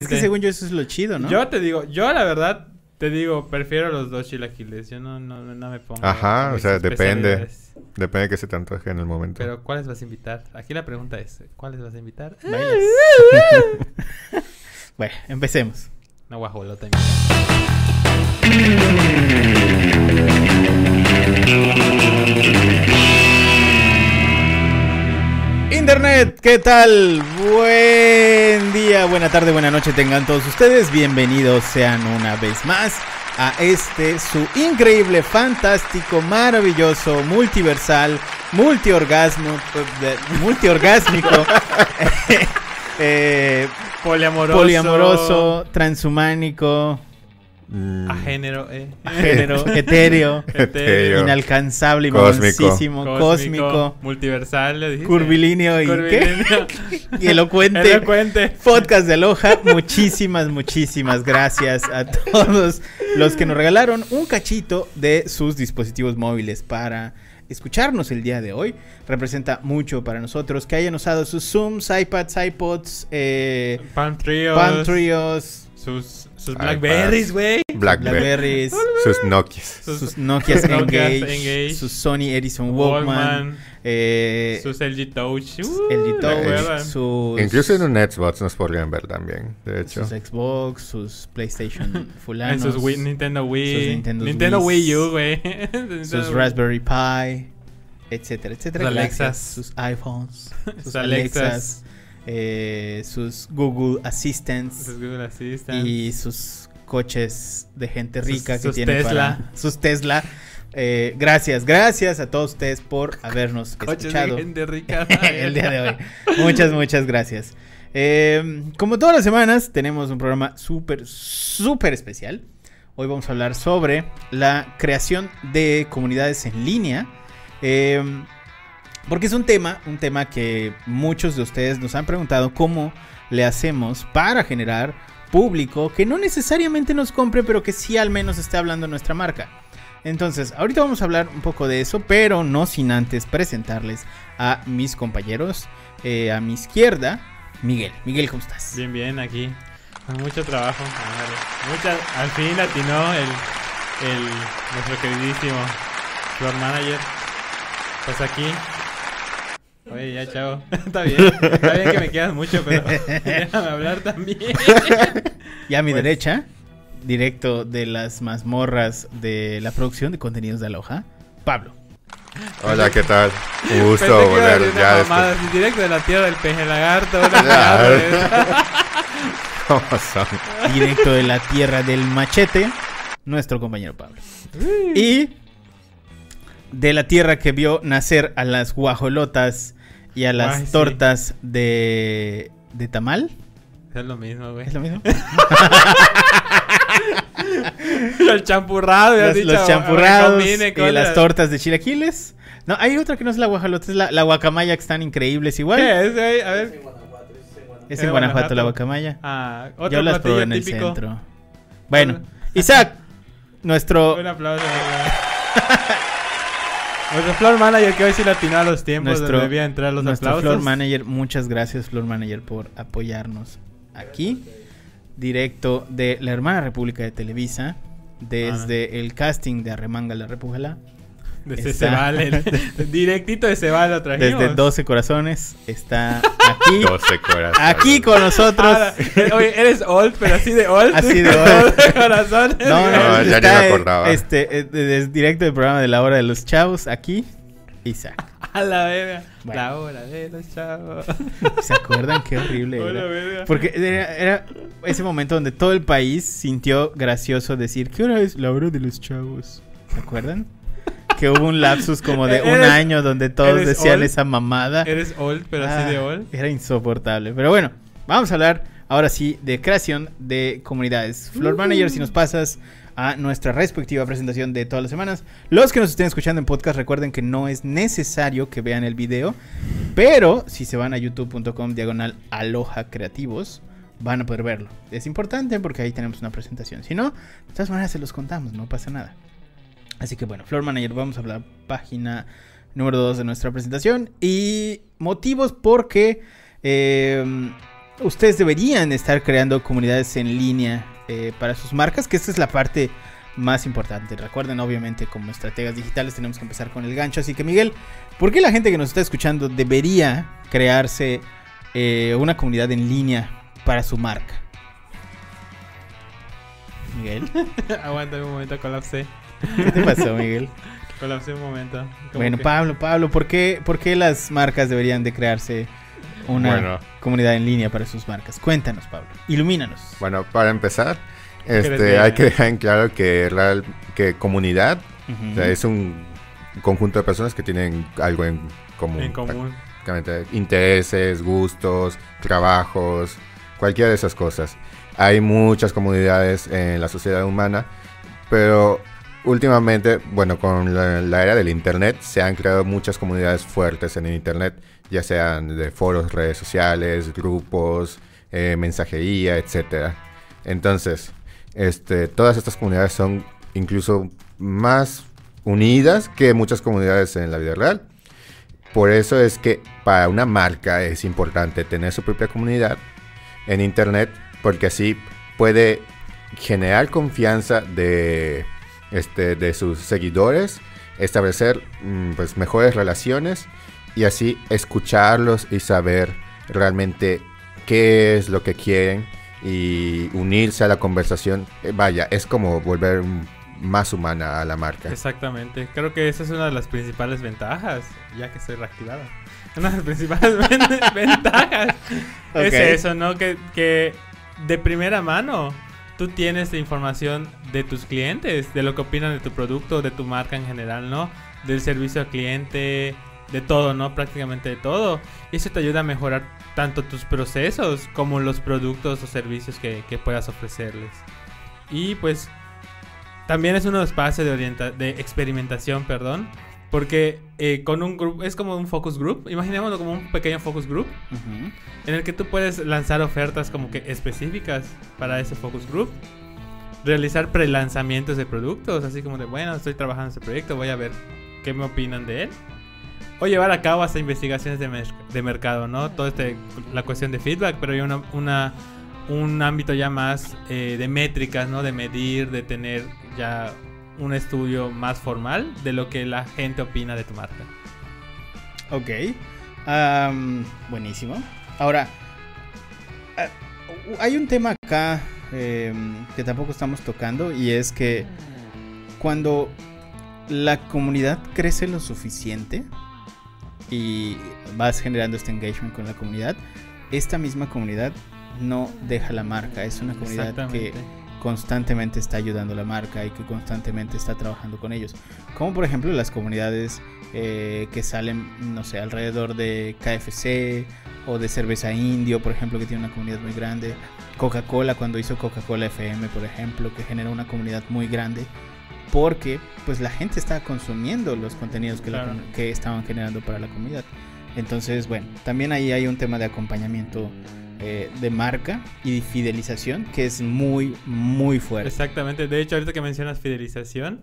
Es que según yo eso es lo chido, ¿no? Yo te digo, yo la verdad te digo, prefiero los dos chilaquiles. Yo no, no, no me pongo. Ajá, o sea, depende. Depende de qué se te antoje en el momento. Pero ¿cuáles vas a invitar? Aquí la pregunta es, ¿cuáles vas a invitar? Bueno, empecemos. Una guajolota. Internet, ¿qué tal? Buen día, buena tarde, buena noche tengan todos ustedes. Bienvenidos sean una vez más a este su increíble, fantástico, maravilloso, multiversal, multiorgasmo, eh, multiorgásmico, eh, Poliamoroso. poliamoroso, transhumánico, Mm, A género, eh. género, etéreo, Etéreo. inalcanzable y Cósmico. Multiversal, le dijiste. curvilíneo y ¿qué? Y elocuente. Elocuente. Podcast de Aloha. Muchísimas, muchísimas gracias a todos los que nos regalaron un cachito de sus dispositivos móviles para escucharnos el día de hoy. Representa mucho para nosotros que hayan usado sus Zooms, iPads, iPods, eh, Trios. Palm Trios, Sus, sus. Blackberries, güey. Blackberries, Sus Nokias. Sus, Nokias Engage, Engage, sus Sony Ericsson Walkman, Walkman. eh, sus LG Touch. sus Uh, LG Touch, sus... Incluso en un Xbox nos podrían ver también, de hecho. sus Xbox, sus PlayStation En fulanos, sus Wii- Nintendo Wii. sus Nintendo Nintendo Wii U, güey. sus. Raspberry Pi, etcétera, etcétera. Sus. Alexas. sus iPhones, sus Sus Alexas, Alexas. Eh, sus Google Assistants Sus Google Assistant. y sus coches de gente Sus- rica que sus tienen Tesla. para- sus Tesla. Eh, gracias, gracias a todos ustedes por habernos Coches escuchado de gente rica. el día de hoy. Muchas, muchas gracias. Eh, como todas las semanas, tenemos un programa súper, súper especial. Hoy vamos a hablar sobre la creación de comunidades en línea. Eh, porque es un tema, un tema que muchos de ustedes nos han preguntado cómo le hacemos para generar público que no necesariamente nos compre, pero que sí al menos esté hablando nuestra marca. Entonces, ahorita vamos a hablar un poco de eso, pero no sin antes presentarles a mis compañeros. Eh, a mi izquierda, Miguel. Miguel, ¿cómo estás? Bien, bien, aquí. Mucho trabajo. Mucha, al fin atinó el, el, nuestro queridísimo Floor Manager. Pues aquí. Oye, ya, chao. Está bien. Está bien que me quedas mucho, pero déjame hablar también. Y a mi Pues- derecha, directo de las mazmorras de la producción de contenidos de Aloha, Pablo. Hola, ¿qué tal? Un Pensé gusto volver ya una mamada después. así, directo de la tierra del peje lagarto. Ya. ¿Cómo son? Directo de la tierra del machete, nuestro compañero Pablo. Y de la tierra que vio nacer a las guajolotas y a las Ay, sí. tortas de, de tamal. Es lo mismo, güey. ¿Es lo mismo? El champurrado, ya has los, dicho, los champurrados y las la- tortas de chilaquiles. No, hay otra que no es la guajolota, es la, la guacamaya que están increíbles igual. ¿Qué es, güey? A ver. Es En Guanajuato, Guanajuato. la guacamaya. Ah, otro Yo las probé en el típico. centro. Bueno, Isaac, nuestro, Un aplauso. Nuestro floor manager que hoy sí latinó a los tiempos Nuestro- donde debía entrar los nuestro aplausos. floor manager. Muchas gracias, floor manager, por apoyarnos aquí. Directo de la hermana República de Televisa. Desde el casting de Arremanga la Repújala. Desde Está- Cebal, el- directito de Cebal lo trajimos. Desde 12 Corazones. Está aquí. 12 corazones. aquí con nosotros. Ah, oye, eres old, pero así de old. Así de old. de corazón. No, no, No, ya ni está, me eh, acordaba. Este, eh, desde directo del programa de la hora de los chavos. Aquí, Isaac. A la verga. Bueno. La hora de los chavos. ¿Se acuerdan qué horrible era? verga. Porque era, era ese momento donde todo el país sintió gracioso decir, ¿qué hora es la hora de los chavos? ¿Se acuerdan? Que hubo un lapsus como de un año donde todos decían old. esa mamada. Eres old, pero así de Ah, old. Era insoportable. Pero bueno, vamos a hablar ahora sí de creación de comunidades. Floor Uh. Manager, si nos pasas a nuestra respectiva presentación de todas las semanas. Los que nos estén escuchando en podcast, recuerden que no es necesario que vean el video. Pero si se van a youtube.com diagonal aloha creativos, van a poder verlo. Es importante porque ahí tenemos una presentación. Si no, de todas maneras se los contamos, no pasa nada. Así que bueno, Floor Manager, vamos a la página número 2 de nuestra presentación. Y motivos porque eh, ustedes deberían estar creando comunidades en línea eh, para sus marcas, que esta es la parte más importante. Recuerden, obviamente, como estrategas digitales tenemos que empezar con el gancho. Así que, Miguel, ¿por qué la gente que nos está escuchando debería crearse eh, una comunidad en línea para su marca? Miguel, Aguanta un momento, colapsé. ¿Qué te pasó, Miguel? Colapsé un momento. Bueno, que- Pablo, Pablo, ¿por qué, ¿por qué las marcas deberían de crearse una Bueno. comunidad en línea para sus marcas? Cuéntanos, Pablo. Ilumínanos. Bueno, para empezar, este, hay que dejar en claro que, real- que comunidad Ujú. o sea, es un conjunto de personas que tienen algo en común. En común. Intereses, gustos, trabajos, cualquiera de esas cosas. Hay muchas comunidades en la sociedad humana, pero últimamente, bueno, con la, era del Internet se han creado muchas comunidades fuertes en el Internet, ya sean de foros, redes sociales, grupos, eh, mensajería, etcétera. Entonces, este, todas estas comunidades son incluso más unidas que muchas comunidades en la vida real. Por eso es que para una marca es importante tener su propia comunidad en internet porque así puede generar confianza de, este, de sus seguidores, establecer mm, pues, mejores relaciones y así escucharlos y saber realmente qué es lo que quieren y unirse a la conversación. Eh, Vaya, es como volver más humana a la marca. Exactamente. Creo que esa es una de las principales ventajas, ya que estoy reactivado. Una de las principales ven- ventajas es eso, ¿no? Que, que de primera mano tú tienes información de tus clientes, de lo que opinan de tu producto, de tu marca en general, ¿no? Del servicio al cliente, de todo, ¿no? Prácticamente de todo. Y eso te ayuda a mejorar tanto tus procesos como los productos o servicios que, puedas ofrecerles. Y pues también es un espacio de, de experimentación, perdón. Porque eh, con un grupo, es como un focus group, imaginémoslo como un pequeño focus group en el que tú puedes lanzar ofertas como que específicas para ese focus group, realizar prelanzamientos de productos, así como de, bueno, estoy trabajando en este proyecto, voy a ver qué me opinan de él, o llevar a cabo hasta investigaciones de, mer- de mercado, ¿no? Todo este, la cuestión de feedback, pero hay una, una- un ámbito ya más eh, de métricas, ¿no? De medir, de tener ya un estudio más formal de lo que la gente opina de tu marca. Ok. Am, buenísimo. Ahora, ah, hay un tema acá em, que tampoco estamos tocando y es que cuando la comunidad crece lo suficiente y vas generando este engagement con la comunidad, esta misma comunidad no deja la marca. Es una comunidad que. Constantemente está ayudando a la marca y que constantemente está trabajando con ellos. Como por ejemplo las comunidades eh, que salen, no sé, alrededor de KFC o de cerveza indio, por ejemplo, que tiene una comunidad muy grande. Coca-Cola, cuando hizo Coca-Cola FM, por ejemplo, que generó una comunidad muy grande. Porque pues la gente estaba consumiendo los contenidos Claro. que estaban generando para la comunidad. Entonces, bueno, también ahí hay un tema de acompañamiento eh, de marca y de fidelización que es muy, muy fuerte. Exactamente. De hecho, ahorita que mencionas fidelización,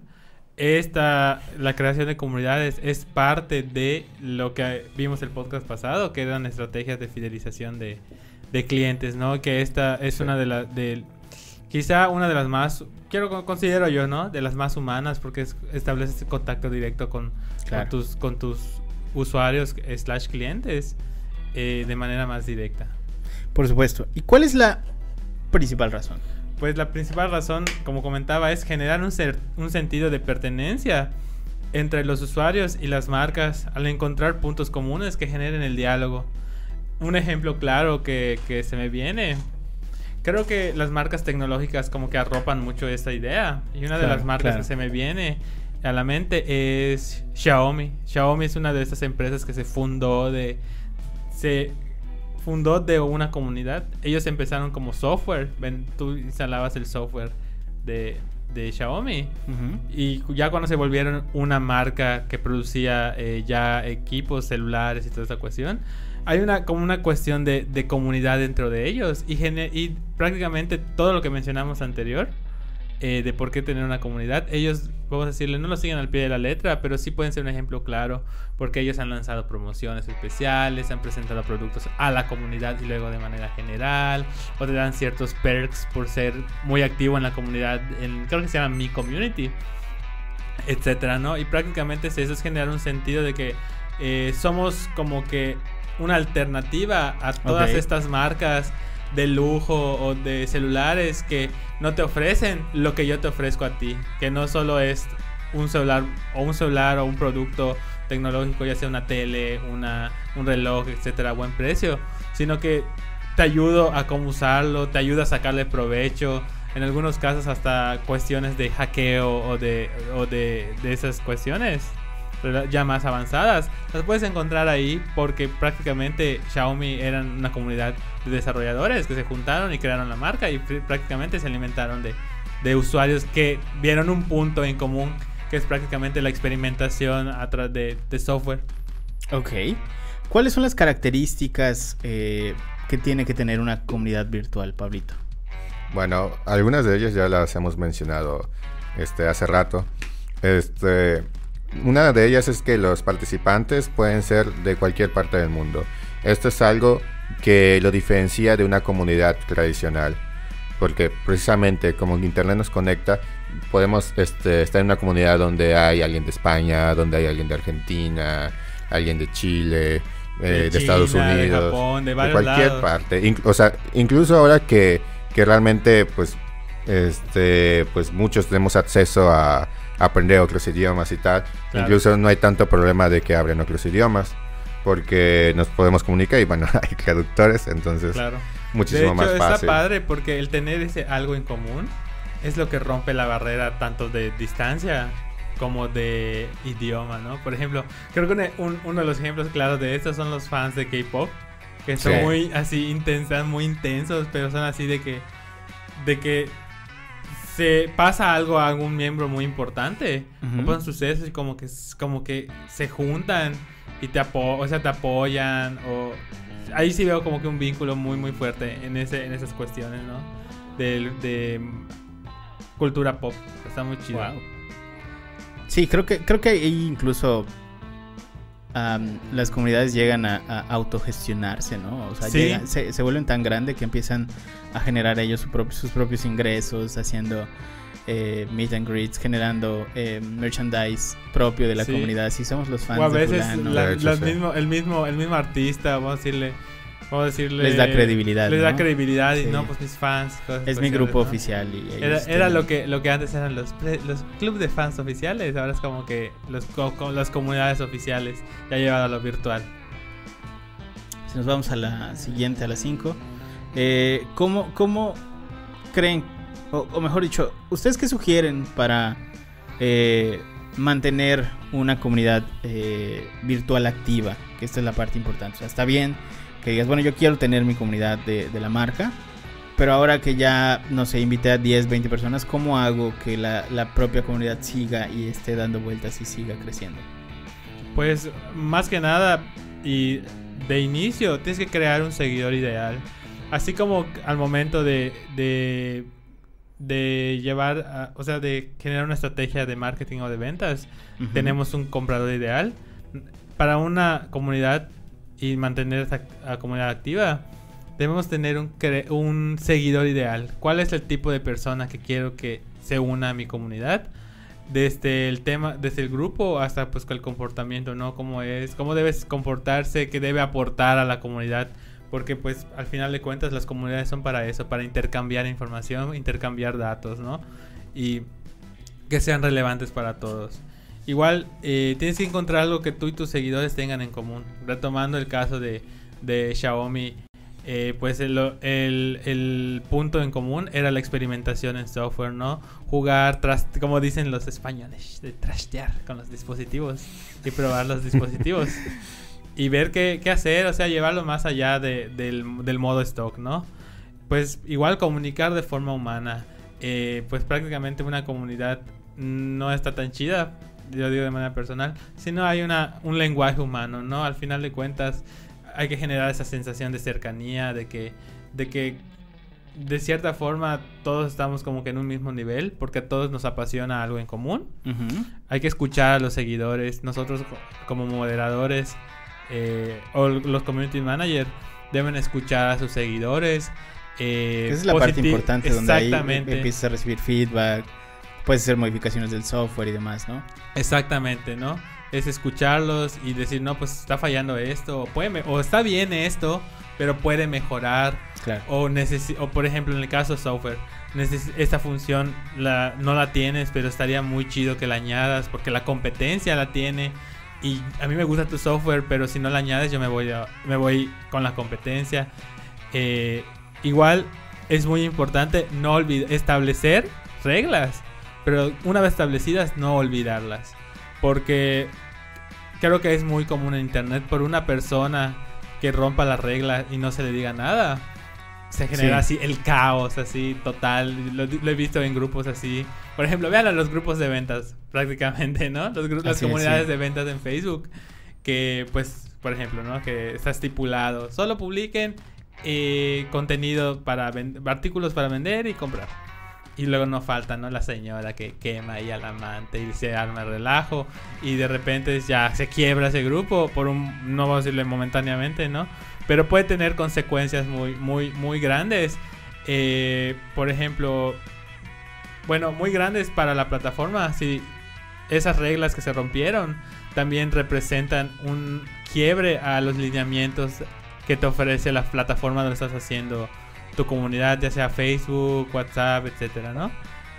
esta, la creación de comunidades es parte de lo que vimos el podcast pasado, que eran estrategias de fidelización de, de clientes, ¿no? Que esta es Sí. una de las, quizá una de las más, quiero con- considero yo, ¿no? De las más humanas, porque es- estableces contacto directo con, Claro. con tus, con tus usuarios slash clientes eh, de manera más directa. Por supuesto. ¿Y cuál es la principal razón? Pues la principal razón, como comentaba, es generar un, cer- un sentido de pertenencia entre los usuarios y las marcas al encontrar puntos comunes que generen el diálogo. Un ejemplo claro que, que se me viene. Creo que las marcas tecnológicas como que arropan mucho esta idea. Y una de las marcas claro. que se me viene a la mente es Xiaomi. Xiaomi es una de estas empresas que se fundó de... Se fundó de una comunidad. Ellos empezaron como software. Ven, tú instalabas el software de, de Xiaomi. Y ya cuando se volvieron una marca que producía eh, ya equipos celulares y toda esta cuestión, hay una como una cuestión de, de comunidad dentro de ellos. Y, y prácticamente todo lo que mencionamos anterior eh, de por qué tener una comunidad. Ellos, vamos a decirle, no lo siguen al pie de la letra, pero sí pueden ser un ejemplo claro porque ellos han lanzado promociones especiales, han presentado productos a la comunidad y luego de manera general, o te dan ciertos perks por ser muy activo en la comunidad, en, creo que se llama Mi Community, etcétera, ¿no? Y prácticamente eso es generar un sentido de que eh, somos como que una alternativa a todas estas marcas de lujo o de celulares que no te ofrecen lo que yo te ofrezco a ti, que no solo es un celular o un celular o un producto tecnológico, ya sea una tele, una, un reloj, etcétera, a buen precio, sino que te ayudo a cómo usarlo, te ayuda a sacarle provecho, en algunos casos hasta cuestiones de hackeo o de, o de, de esas cuestiones ya más avanzadas, las puedes encontrar ahí porque prácticamente Xiaomi eran una comunidad de desarrolladores que se juntaron y crearon la marca y pr- prácticamente se alimentaron de, de usuarios que vieron un punto en común que es prácticamente la experimentación a través de, de software. Ok. ¿Cuáles son las características eh, que tiene que tener una comunidad virtual, Pablito? Bueno, algunas de ellas ya las hemos mencionado este, hace rato. Este, una de ellas es que los participantes pueden ser de cualquier parte del mundo. Esto es algo que lo diferencia de una comunidad tradicional. Porque precisamente como Internet nos conecta, podemos este, estar en una comunidad donde hay alguien de España, donde hay alguien de Argentina, alguien de Chile, eh, de, Estados China, de Unidos, Japón, de de cualquier lados. parte. Inc- o sea, incluso ahora que, que realmente, pues, este, pues muchos tenemos acceso a, aprender otros idiomas y tal. Claro. Incluso no hay tanto problema de que abren otros idiomas. Porque nos podemos comunicar y bueno, hay traductores, entonces Claro. muchísimo de hecho, más está fácil. padre porque el tener ese algo en común es lo que rompe la barrera tanto de distancia como de idioma, ¿no? Por ejemplo, creo que un- un- uno de los ejemplos claros de esto son los fans de K-pop, que son Sí. muy así intensas, muy intensos, pero son así de que de que se pasa algo a algún miembro muy importante, Ujú. o pasan sucesos y como que como que se juntan y te apo o sea, te apoyan o ahí sí veo como que un vínculo muy muy fuerte en ese en esas cuestiones, ¿no? De, de cultura pop. Está muy chido. Wow. Sí, creo que, creo que ahí incluso am, las comunidades llegan a, a autogestionarse, ¿no? O sea, Sí. llegan- se, se vuelven tan grandes que empiezan a generar ellos su propio- sus propios ingresos, haciendo eh, meet and greets, generando eh, merchandise propio de la Sí. comunidad. Si somos los fans O a de veces fulano, la- De hecho, las sí. mismo, el mismo el mismo artista, vamos a decirle vamos a decirle Les da credibilidad, Les da ¿no? credibilidad y no pues mis fans. cosas, es mi grupo ¿no? oficial. Y Era, lo que lo que antes eran los pre- los clubes de fans oficiales, ahora es como que los las comunidades oficiales ya llevado a lo virtual. Si nos vamos a la siguiente, a las 5. Eh, ¿cómo, ¿Cómo creen, o, o mejor dicho, ustedes qué sugieren para eh, mantener una comunidad eh, virtual activa? Que esta es la parte importante. O sea, está bien que digas, bueno, yo quiero tener mi comunidad de, de la marca, pero ahora que ya, no sé, invité a 10, 20 personas, ¿cómo hago que la, la propia comunidad siga y esté dando vueltas y siga creciendo? Pues más que nada y de inicio tienes que crear un seguidor ideal. Así como al momento de, de, de llevar, a- o sea, de generar una estrategia de marketing o de ventas, tenemos un comprador ideal. Para una comunidad y mantener esa a comunidad activa, debemos tener un seguidor ideal. ¿Cuál es el tipo de persona que quiero que se una a mi comunidad? Desde el tema, desde el grupo hasta pues el comportamiento, ¿no? Cómo es, cómo debes comportarse, qué debe aportar a la comunidad. Porque pues al final de cuentas las comunidades son para eso, para intercambiar información, intercambiar datos, ¿no? Y que sean relevantes para todos. Igual eh, tienes que encontrar algo que tú y tus seguidores tengan en común. Retomando el caso de, de Xiaomi, eh, pues el, el- el punto en común era la experimentación en software, ¿no? Jugar, tras, como dicen los españoles, de trastear con los dispositivos y probar los dispositivos. y ver qué, qué hacer, o sea, llevarlo más allá de- del, del modo stock, ¿no? Pues igual comunicar de forma humana. Eh, pues prácticamente una comunidad no está tan chida, yo digo de manera personal, sino hay una, un lenguaje humano, ¿no? Al final de cuentas hay que generar esa sensación de cercanía, de que, de que de cierta forma todos estamos como que en un mismo nivel porque a todos nos apasiona algo en común. Ujú. Hay que escuchar a los seguidores. Nosotros co- como moderadores eh, o los community managers deben escuchar a sus seguidores. eh, Esa es la parte importante donde ahí empiezas a recibir feedback, puedes hacer modificaciones del software y demás, ¿no? Exactamente, ¿no? Es escucharlos y decir, no, pues está fallando esto, o, puede o está bien esto, pero puede mejorar. Claro. O, o por ejemplo, en el caso de software, neces- esta función la, no la tienes, pero estaría muy chido que la añadas porque la competencia la tiene. Y a mí me gusta tu software, pero si no la añades, yo me voy, a- me voy con la competencia. Eh, igual es muy importante no olvid- establecer reglas, pero una vez establecidas, no olvidarlas. Porque creo que es muy común en internet por una persona que rompa las reglas y no se le diga nada. Se genera Sí. así el caos, así total. Lo, lo he visto en grupos así. Por ejemplo, vean a los grupos de ventas, prácticamente, ¿no? Los gru- las Así es, comunidades sí. de ventas en Facebook. Que, pues, por ejemplo, ¿no? Que está estipulado. Solo publiquen eh, contenido para artículos para vender y comprar. Y luego no falta, ¿no? La señora que quema ahí al amante y se arma el relajo. Y de repente ya se quiebra ese grupo por un, no vamos a decirle momentáneamente, ¿no? Pero puede tener consecuencias muy, muy, muy grandes. Eh, por ejemplo, bueno, muy grandes para la plataforma. Si esas reglas que se rompieron también representan un quiebre a los lineamientos que te ofrece la plataforma donde estás haciendo tu comunidad, ya sea Facebook, WhatsApp, etcétera, ¿no?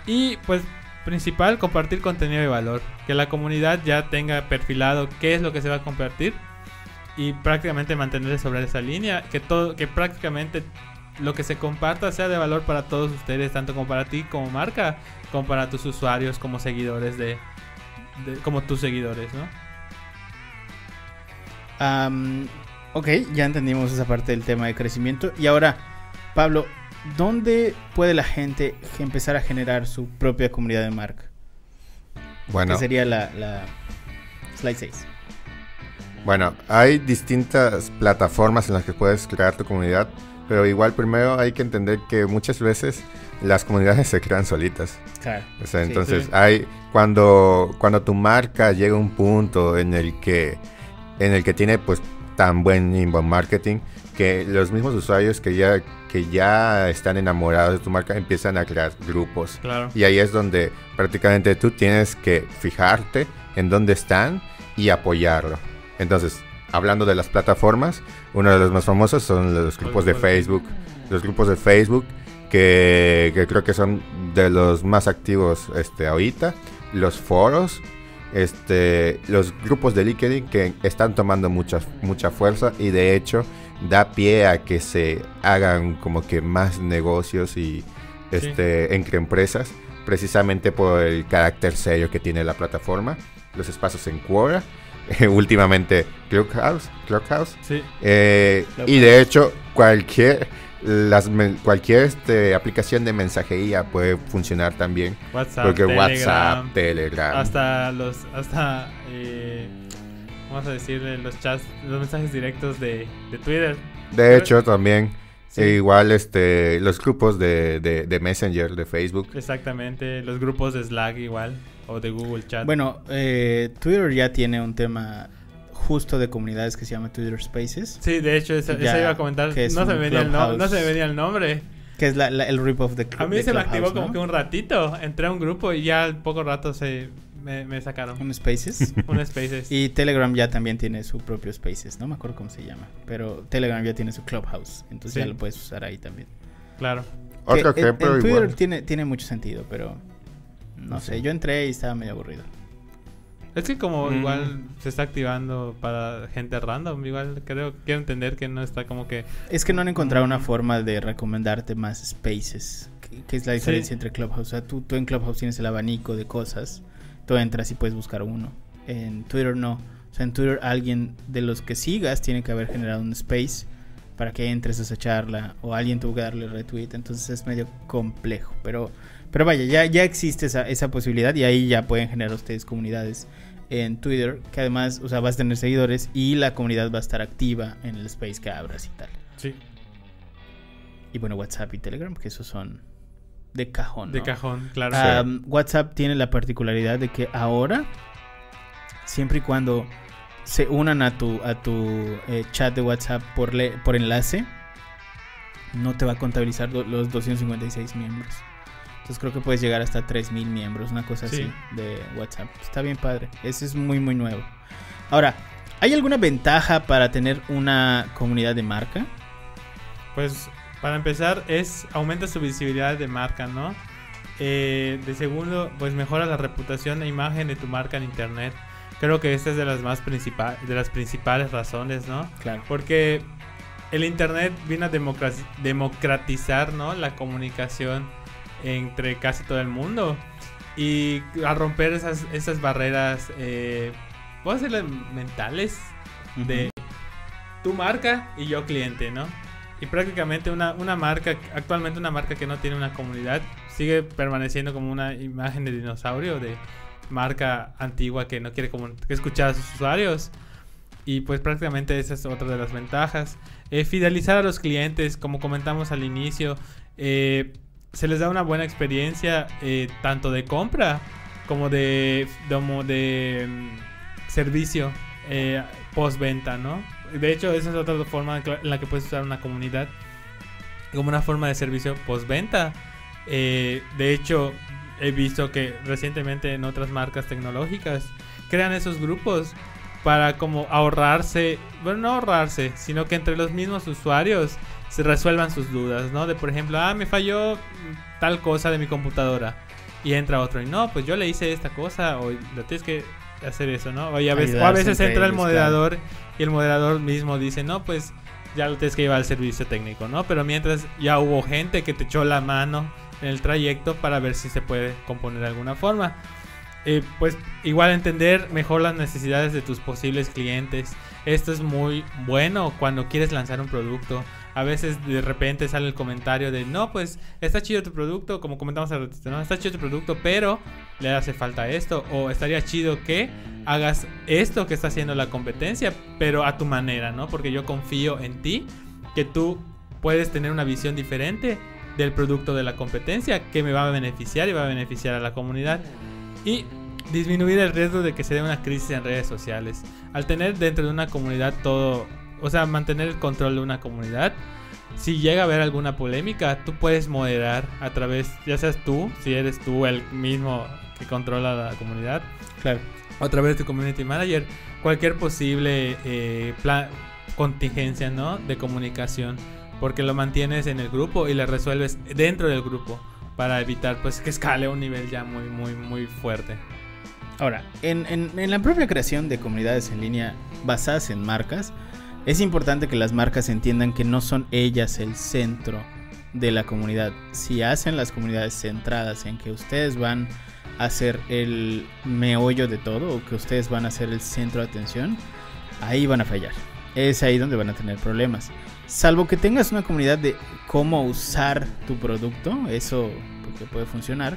Y pues principal, compartir contenido de valor, que la comunidad ya tenga perfilado qué es lo que se va a compartir y prácticamente mantenerse sobre esa línea, que todo que prácticamente lo que se comparta sea de valor para todos ustedes, tanto como para ti como marca, como para tus usuarios como seguidores de, como tus seguidores, ¿no? Am, ok, ya entendimos esa parte del tema de crecimiento. Y ahora, Pablo, ¿dónde puede la gente empezar a generar su propia comunidad de marca? Bueno, Que sería la, la slide 6. bueno, hay distintas plataformas en las que puedes crear tu comunidad, pero igual primero hay que entender que muchas veces las comunidades se crean solitas. Claro. O sea, Sí. entonces Sí. hay cuando cuando tu marca llega a un punto en el que en el que tiene pues tan buen inbound marketing que los mismos usuarios que ya que ya están enamorados de tu marca empiezan a crear grupos. Claro. Y ahí es donde prácticamente tú tienes que fijarte en dónde están y apoyarlo. Entonces, hablando de las plataformas, uno de los más famosos son los grupos de grupos de Facebook. Los grupos de Facebook que, que creo que son de los más activos este, ahorita. Los foros, este, los grupos de LinkedIn que están tomando mucha, mucha fuerza y de hecho da pie a que se hagan como que más negocios y este, entre empresas, precisamente por el carácter serio que tiene la plataforma, los espacios en Quora, últimamente Clubhouse, Clubhouse. Sí. eh, y de hecho cualquier las cualquier este, aplicación de mensajería puede funcionar también WhatsApp, porque Telegram, WhatsApp, Telegram, hasta los hasta eh, vamos a decirle los chats los mensajes directos de, de Twitter. De hecho también Sí. e igual este los grupos de, de, de Messenger de Facebook. Exactamente los grupos de Slack igual o de Google Chat. Bueno, eh, Twitter ya tiene un tema justo de comunidades que se llama Twitter Spaces, sí de hecho eso, Ya, eso iba a comentar. que no se, me venía el no, se me venía el nombre. Que es la, la- el rip-off de a mí de se me activó como que un ratito entré a un grupo y ya al poco rato se me, me sacaron Un Spaces. un Spaces y Telegram ya también tiene su propio Spaces, no me acuerdo cómo se llama, pero Telegram ya tiene su Clubhouse, entonces Sí. ya lo puedes usar ahí también. claro Que en- ejemplo en Twitter igual tiene, tiene mucho sentido, pero no sé, yo entré y estaba medio aburrido. Es que como Mm. igual se está activando para gente random, igual creo, quiero entender que no está como que... Es que no han encontrado una Mm. forma de recomendarte más spaces. Que, que es la diferencia Sí. entre Clubhouse. O sea, tú, tú en Clubhouse tienes el abanico de cosas. Tú entras y puedes buscar uno. En Twitter no. O sea, en Twitter alguien de los que sigas tiene que haber generado un space para que entres a esa charla. O alguien tuvo que darle retweet. Entonces es medio complejo. Pero, pero vaya, ya, ya existe esa, esa posibilidad. Y ahí ya pueden generar ustedes comunidades en Twitter. Que además, o sea, vas a tener seguidores. Y la comunidad va a estar activa en el space que abras y tal. Sí. y bueno, WhatsApp y Telegram, que esos son de cajón. De cajón, claro. Ah, WhatsApp tiene la particularidad de que ahora, siempre y cuando se unan a tu, a tu eh, chat de WhatsApp por, le- por enlace, no te va a contabilizar los 256 miembros. Entonces creo que puedes llegar hasta 3000 miembros, una cosa Sí. así de WhatsApp. Está bien padre. Ese es muy, muy nuevo. Ahora, ¿hay alguna ventaja para tener una comunidad de marca? Pues para empezar es aumenta su visibilidad de marca, ¿no? Eh, de segundo, pues mejora la reputación e imagen de tu marca en internet. Creo que esta es de las más principales, de las principales razones, ¿no? Claro. Porque el internet vino a democratizar, ¿no? La comunicación entre casi todo el mundo y a romper esas, esas barreras, eh, puedo decirle mentales, de tu marca y yo cliente, ¿no? Y prácticamente una, una marca, actualmente una marca que no tiene una comunidad, sigue permaneciendo como una imagen de dinosaurio, de marca antigua que no quiere escuchar a sus usuarios. Y pues prácticamente esa es otra de las ventajas. Eh, fidelizar a los clientes, como comentamos al inicio, eh, se les da una buena experiencia eh, tanto de compra como de, como de mm, servicio postventa, ¿no? De hecho, esa es otra forma en la que puedes usar una comunidad como una forma de servicio postventa. Eh, de hecho, he visto que recientemente en otras marcas tecnológicas crean esos grupos para como ahorrarse, bueno, no ahorrarse, sino que entre los mismos usuarios se resuelvan sus dudas, ¿no? De por ejemplo, ah, me falló tal cosa de mi computadora. Y entra otro, y no, pues yo le hice esta cosa, o lo tienes que hacer eso, ¿no? Y a veces, o a veces entra el moderador y el moderador mismo dice, no, pues ya lo tienes que llevar al servicio técnico, ¿no? Pero mientras ya hubo gente que te echó la mano en el trayecto para ver si se puede componer de alguna forma. Eh, pues igual entender mejor las necesidades de tus posibles clientes. Esto es muy bueno cuando quieres lanzar un producto. A veces de repente sale el comentario de no, pues está chido tu producto, como comentamos al ¿no? Está chido tu producto, pero le hace falta esto. O estaría chido que hagas esto que está haciendo la competencia, pero a tu manera, ¿no? Porque yo confío en ti, que tú puedes tener una visión diferente del producto de la competencia que me va a beneficiar y va a beneficiar a la comunidad. Y disminuir el riesgo de que se dé una crisis en redes sociales. Al tener dentro de una comunidad todo, o sea, mantener el control de una comunidad, si llega a haber alguna polémica, tú puedes moderar a través, ya seas tú, si eres tú el mismo que controla la comunidad, Claro. a través de tu community manager, cualquier posible eh, plan, contingencia, ¿no? De comunicación, porque lo mantienes en el grupo y le resuelves dentro del grupo para evitar pues que escale a un nivel ya muy muy muy fuerte. Ahora, en, en- en la propia creación de comunidades en línea basadas en marcas, es importante que las marcas entiendan que no son ellas el centro de la comunidad. Si hacen las comunidades centradas en que ustedes van a ser el meollo de todo o que ustedes van a ser el centro de atención, ahí van a fallar. Es ahí donde van a tener problemas. Salvo que tengas una comunidad de cómo usar tu producto, eso porque puede funcionar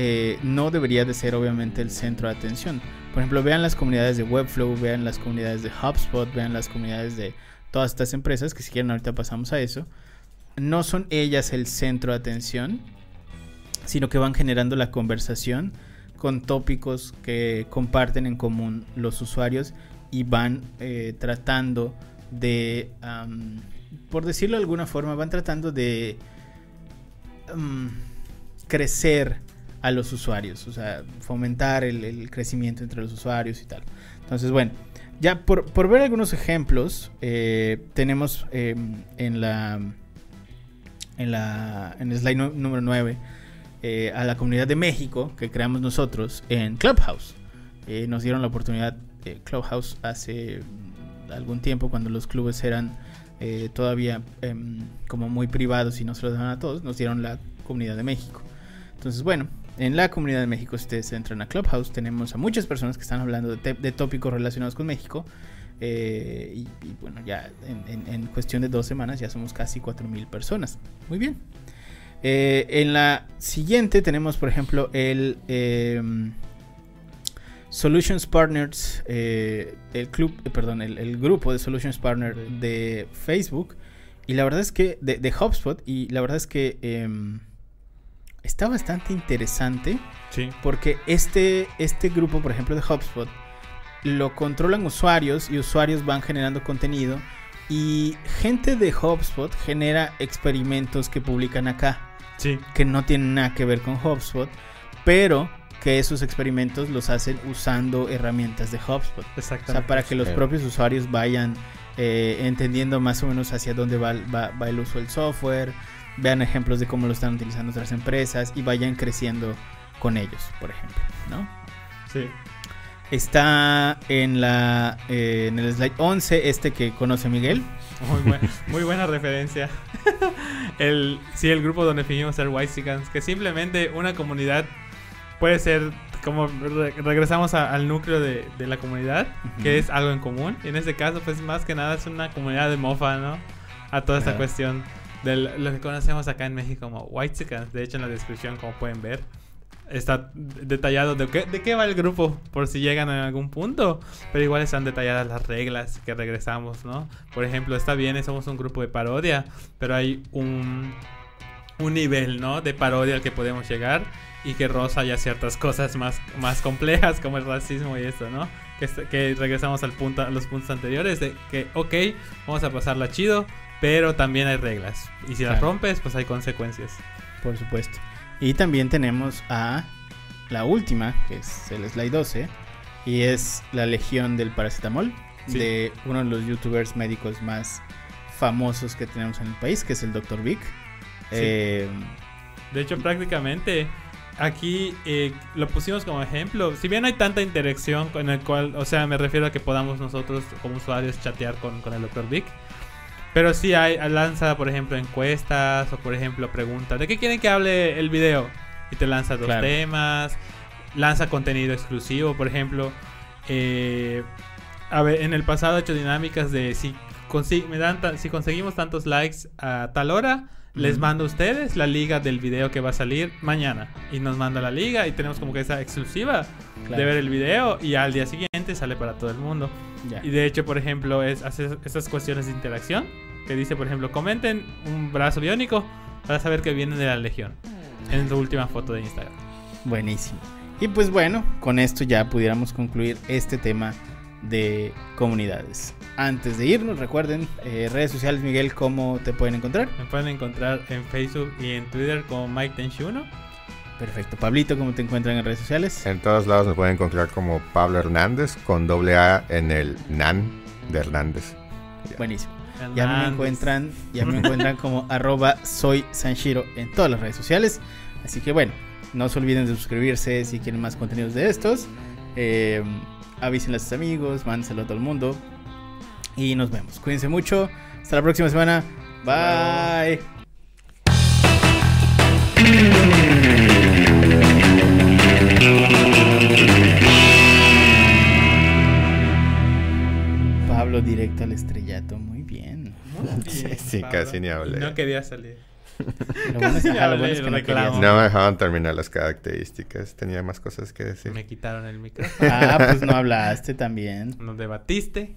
eh, no debería de ser obviamente el centro de atención. Por ejemplo, vean las comunidades de Webflow, vean las comunidades de HubSpot, vean las comunidades de todas estas empresas, que si quieren ahorita pasamos a eso. No son ellas el centro de atención, sino que van generando la conversación con tópicos que comparten en común los usuarios y van eh, tratando de, por decirlo de alguna forma, van tratando de crecer a los usuarios, o sea, fomentar el, crecimiento entre los usuarios y tal. Entonces, bueno, ya por, por ver algunos ejemplos, eh, tenemos eh, en la en la en el slide número 9 eh, a la comunidad de México que creamos nosotros en Clubhouse. Eh, nos dieron la oportunidad Clubhouse hace mm, algún tiempo cuando los clubes eran todavía em, como muy privados y no se los daban a todos, nos dieron la comunidad de México. Entonces, bueno, en la comunidad de México, si ustedes entran a Clubhouse, tenemos a muchas personas que están hablando de, tópicos relacionados con México. eh, y, bueno, ya en, cuestión de dos semanas ya somos casi 4.000 personas. Muy bien. Eh, en la siguiente tenemos, por ejemplo, el em, Solutions Partners, eh, el club, eh, perdón, el, el grupo de Solutions Partner de Facebook, Y la verdad es que de, de HubSpot, y la verdad es que em, está bastante interesante Sí. porque este, este grupo, por ejemplo, de HubSpot, lo controlan usuarios y usuarios van generando contenido y gente de HubSpot genera experimentos que publican acá Sí. que no tienen nada que ver con HubSpot, pero que esos experimentos los hacen usando herramientas de HubSpot. O Exactamente. sea, para que los propios usuarios vayan eh, entendiendo más o menos hacia dónde va, va- va el uso del software, vean ejemplos de cómo lo están utilizando otras empresas y vayan creciendo con ellos, por ejemplo, ¿no? Sí. Está en la eh, en el slide 11 este que conoce Miguel. Muy, buen- muy buena referencia. el, sí, el grupo donde fingimos ser Whitesicans, que simplemente una comunidad puede ser como re- regresamos a- al núcleo de, de la comunidad, que Ujú. es algo en común. Y en este caso, pues más que nada es una comunidad de mofa, ¿no? A toda esta cuestión de lo que conocemos acá en México como Whitesicans. De hecho, en la descripción, como pueden ver, está detallado de qué, de qué va el grupo, por si llegan en algún punto. Pero igual están detalladas las reglas que regresamos, ¿no? Por ejemplo, está bien, somos un grupo de parodia, pero hay un, un nivel, ¿no? De parodia al que podemos llegar y que roza ya ciertas cosas más, más complejas como el racismo y esto, ¿no? Que, que regresamos al punto, a los puntos anteriores de que, ok, vamos a pasarla chido, pero también hay reglas. Y si las rompes, pues hay consecuencias. Por supuesto. Y también tenemos a la última, que es el slide 12, y es la legión del paracetamol, Sí. de uno de los youtubers médicos más famosos que tenemos en el país, que es el Dr. Vic. Eh, De hecho, prácticamente aquí eh, lo pusimos como ejemplo. Si bien no hay tanta interacción con el cual, o sea, me refiero a que podamos nosotros como usuarios chatear con, con el Dr. Vic. Pero sí hay, lanza, por ejemplo, encuestas o, por ejemplo, preguntas. ¿De qué quieren que hable el video? Y te lanza dos Claro. temas. Lanza contenido exclusivo, por ejemplo. eh, a ver, en el pasado he hecho dinámicas de si, me dan si conseguimos tantos likes a tal hora, les mando a ustedes la liga del video que va a salir mañana. Y nos manda la liga y tenemos como que esa exclusiva claro, de ver el video y al día siguiente sale para todo el mundo. Y de hecho, por ejemplo, es hacer esas cuestiones de interacción. Que dice, por ejemplo, comenten un brazo biónico para saber que vienen de la Legión. En su última foto de Instagram. Buenísimo. Y pues bueno, con esto ya pudiéramos concluir este tema de comunidades. Antes de irnos, recuerden, eh, redes sociales, Miguel, ¿cómo te pueden encontrar? Me pueden encontrar en Facebook y en Twitter como Mike Tenchuno. Perfecto. Pablito, ¿cómo te encuentran en redes sociales? En todos lados me pueden encontrar como Pablo Hernández con doble A en el NAN de Hernández. Buenísimo. Ya me encuentran, ya me encuentran como arroba soy Sanshiro en todas las redes sociales. Así que bueno, no se olviden de suscribirse si quieren más contenidos de estos. Eh, avísenle a sus amigos, mándenselo a todo el mundo. Y nos vemos. Cuídense mucho. Hasta la próxima semana. Bye. Pablo directo al estrellato. Muy bien. Muy Sí, bien, sí, Pablo. casi ni hablé. No quería salir. Lo bueno es, Casi ajá, lo hablé, bueno es que no. No me dejaban terminar las características. Tenía más cosas que decir. Me quitaron el micrófono. Ah, pues no hablaste también. Nos debatiste.